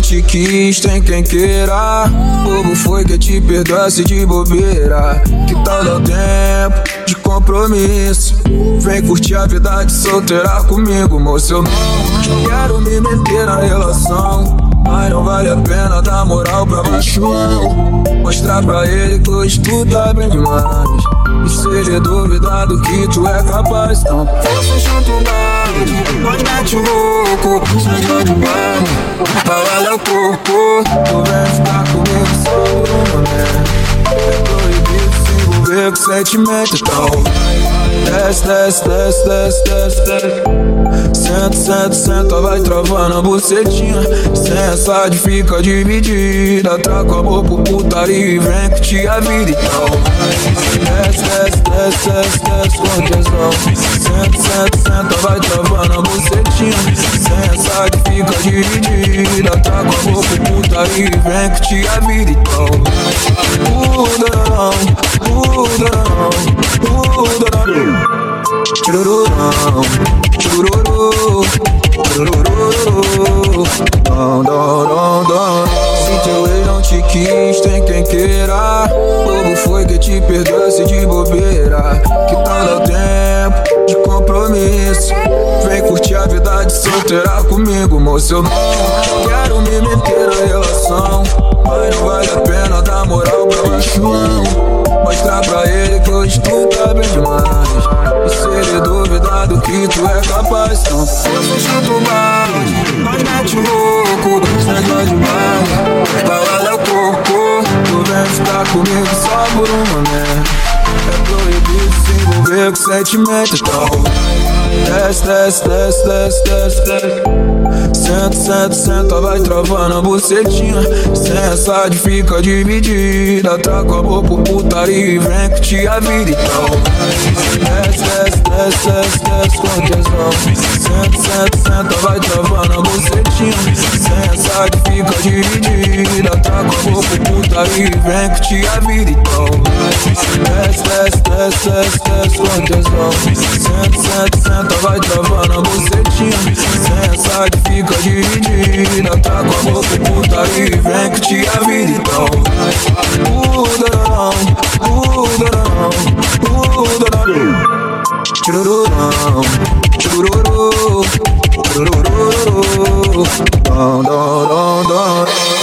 te quis, tem quem queira. Bobo foi que te perdoasse de bobeira. Que tal dar tempo de compromisso? Vem curtir a vida de solteira comigo, moço. Eu não quero me meter na relação. Mas não vale a pena dar moral pra machão Mostrar pra ele que hoje tu tá bem demais E se ele duvidar do que tu é capaz Então força junto lado, nós mete o louco Seja demais, fala o corpo vem ficar comigo só por uma né É proibido se envolver com sentimento Então desce, desce, desce, desce, desce, desce Senta, senta, senta, vai travando a bucetinha Sem fica dividida Traga o amor pro putaria e vem curtir a vida então Desce, desce, desce, desce, desce com tesão dividida Traga o amor pro putaria e vem curtir a vida então Mudarão, mudarão, mudarão Churururão, chururu, dom, dom, dom, dom. Se teu ex não te quis, tem quem queira. Como foi que te perdoasse de bobeira? Que tal dar tempo de compromisso? Vem curtir a vida de solteira comigo, moço. Eu não me meter na relação, mas não vale a pena dar moral pra machão. Mostrar pra ele que hoje tu tá bem demais. Ele duvidar do que tu é capaz Então força junto o balde, nós mete o louco. Seja envolver com sentimento Então desce, desce, desce, desce, desce, desce. Senta, senta, senta, vai travando a bucetinha. Sensa fica dividida. Traga o amor por putaria e vem curtir a vida Então. Desce, desce, desce, desce, desce com tesão Senta, senta, senta, vai travando a bucetinha Sensa fica dividida Traga o amor por putaria e vem curtir a vida Então. Desce, desce, desce, desce, desce com tesão. Senta, senta, senta, vai travando a bucetinha. Sensa fica dividida Tá com a boca puta e vem que te a vida então. Muda não, muda não, Churururão, Don, don, don, don, don.